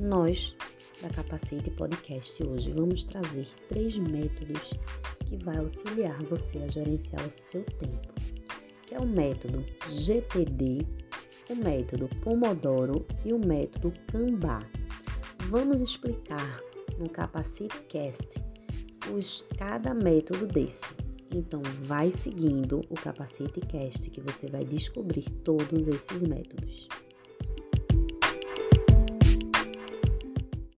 Nós, da Capacite Podcast, hoje vamos trazer três métodos que vai auxiliar você a gerenciar o seu tempo, que é o método GPD, o método Pomodoro e o método Kanban. Vamos explicar no Capacite Cast os, cada método desse. Então, vai seguindo o Capacite Cast que você vai descobrir todos esses métodos.